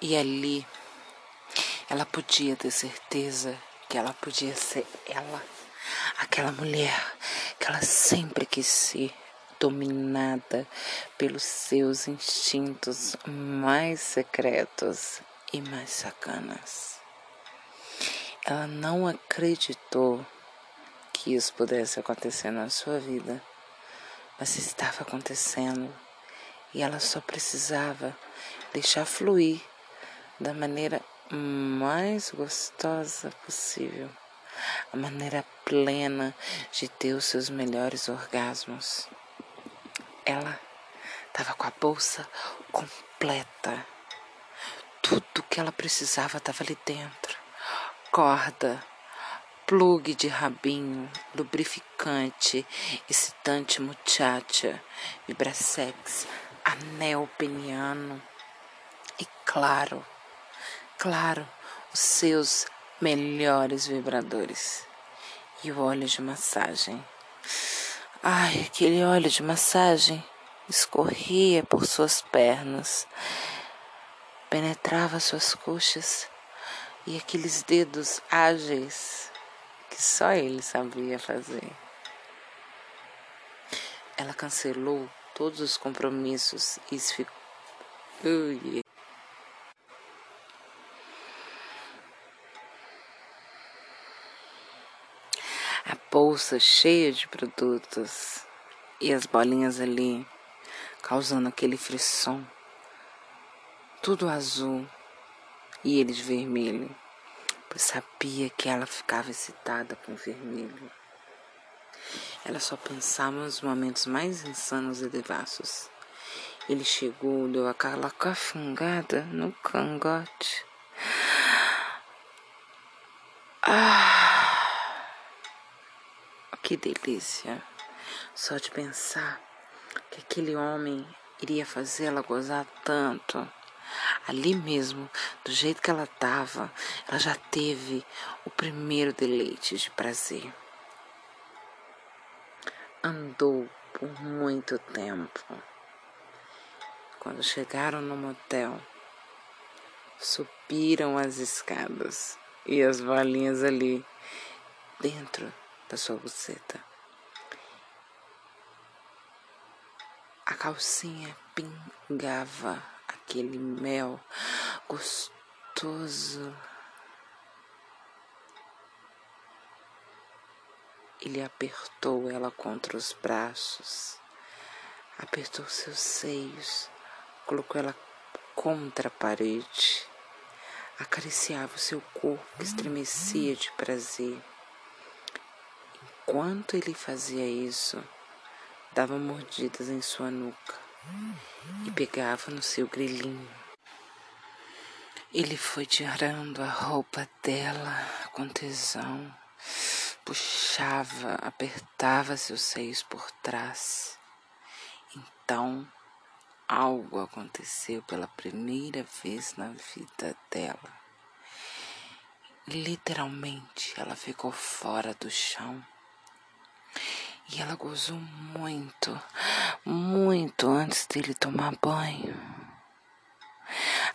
E ali ela podia ter certeza que ela podia ser ela, aquela mulher que ela sempre quis ser, dominada pelos seus instintos mais secretos e mais sacanas. Ela não acreditou que isso pudesse acontecer na sua vida, mas estava acontecendo e ela só precisava deixar fluir da maneira mais gostosa possível, a maneira plena de ter os seus melhores orgasmos. Ela estava com a bolsa completa. Tudo que ela precisava estava ali dentro. Corda, plug de rabinho, lubrificante, excitante muchacha, vibrasex, anel peniano e claro, claro, os seus melhores vibradores e o óleo de massagem. Ai, aquele óleo de massagem escorria por suas pernas, penetrava suas coxas e aqueles dedos ágeis que só ele sabia fazer. Ela cancelou todos os compromissos e. Ui. A bolsa cheia de produtos e as bolinhas ali, causando aquele frisson. Tudo azul e ele de vermelho pois sabia que ela ficava excitada com o vermelho. Ela só pensava nos momentos mais insanos e devassos. Ele chegou, deu aquela cafungada no cangote. Ah, que delícia! Só de pensar que aquele homem iria fazê-la gozar tanto. Ali mesmo, do jeito que ela estava, ela já teve o primeiro deleite de prazer. Andou por muito tempo. Quando chegaram no motel, subiram as escadas e as valinhas ali dentro da sua buceta. A calcinha pingava aquele mel gostoso. Ele apertou ela contra os braços, apertou seus seios, colocou ela contra a parede, acariciava o seu corpo que estremecia de prazer. Enquanto ele fazia isso, dava mordidas em sua nuca e pegava no seu grilinho. Ele foi tirando a roupa dela com tesão, puxava, apertava seus seios por trás. Então, algo aconteceu pela primeira vez na vida dela. Literalmente, ela ficou fora do chão e ela gozou muito, muito antes dele tomar banho.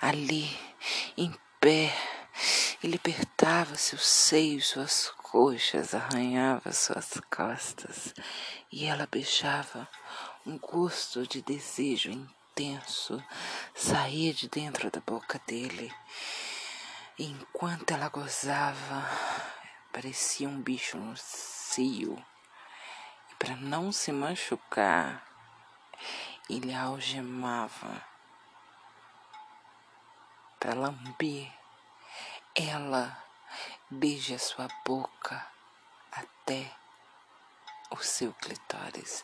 Ali, em pé, ele apertava seus seios, suas coxas, arranhava suas costas e ela beijava. Um gosto de desejo intenso saía de dentro da boca dele. Enquanto ela gozava, parecia um bicho no cio para não se machucar, ele algemava para lamber. Ela beija sua boca até o seu clitóris,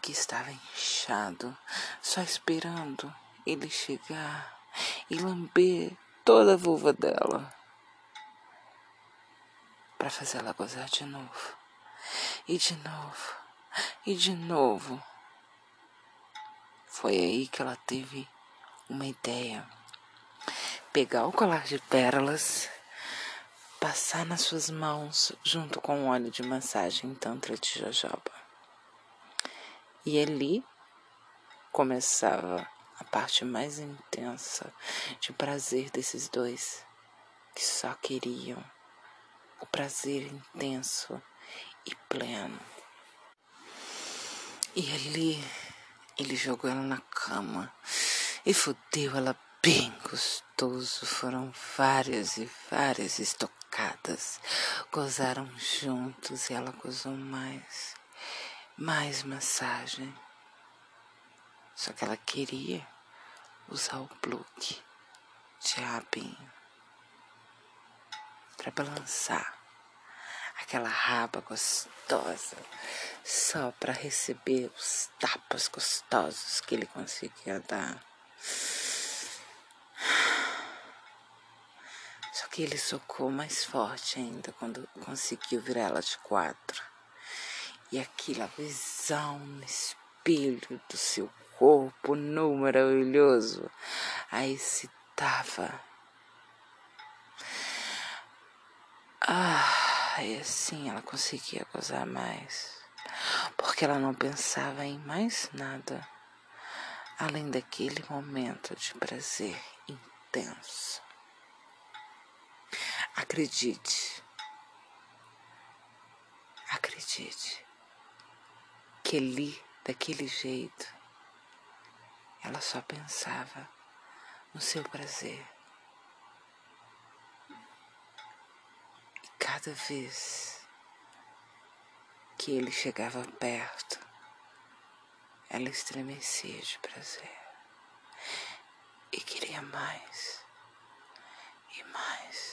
que estava inchado, só esperando ele chegar e lamber toda a vulva dela para fazê-la gozar de novo e de novo e de novo. Foi aí que ela teve uma ideia. Pegar o colar de pérolas, passar nas suas mãos junto com o óleo de massagem tantra de jojoba. E ali começava a parte mais intensa de prazer desses dois que só queriam o prazer intenso e pleno. E ali ele jogou ela na cama e fodeu ela bem gostoso. Foram várias e várias estocadas. Gozaram juntos e ela gozou mais. Mais massagem. Só que ela queria usar o plug de rabinho para balançar aquela raba gostosa só para receber os tapas gostosos que ele conseguia dar. Só que ele socou mais forte ainda quando conseguiu virar ela de quatro. E aquela visão no espelho do seu corpo nu maravilhoso a excitava Ah, e assim ela conseguia gozar mais, porque ela não pensava em mais nada além daquele momento de prazer intenso. Acredite, acredite que ali, daquele jeito, ela só pensava no seu prazer. Cada vez que ele chegava perto, ela estremecia de prazer e queria mais e mais.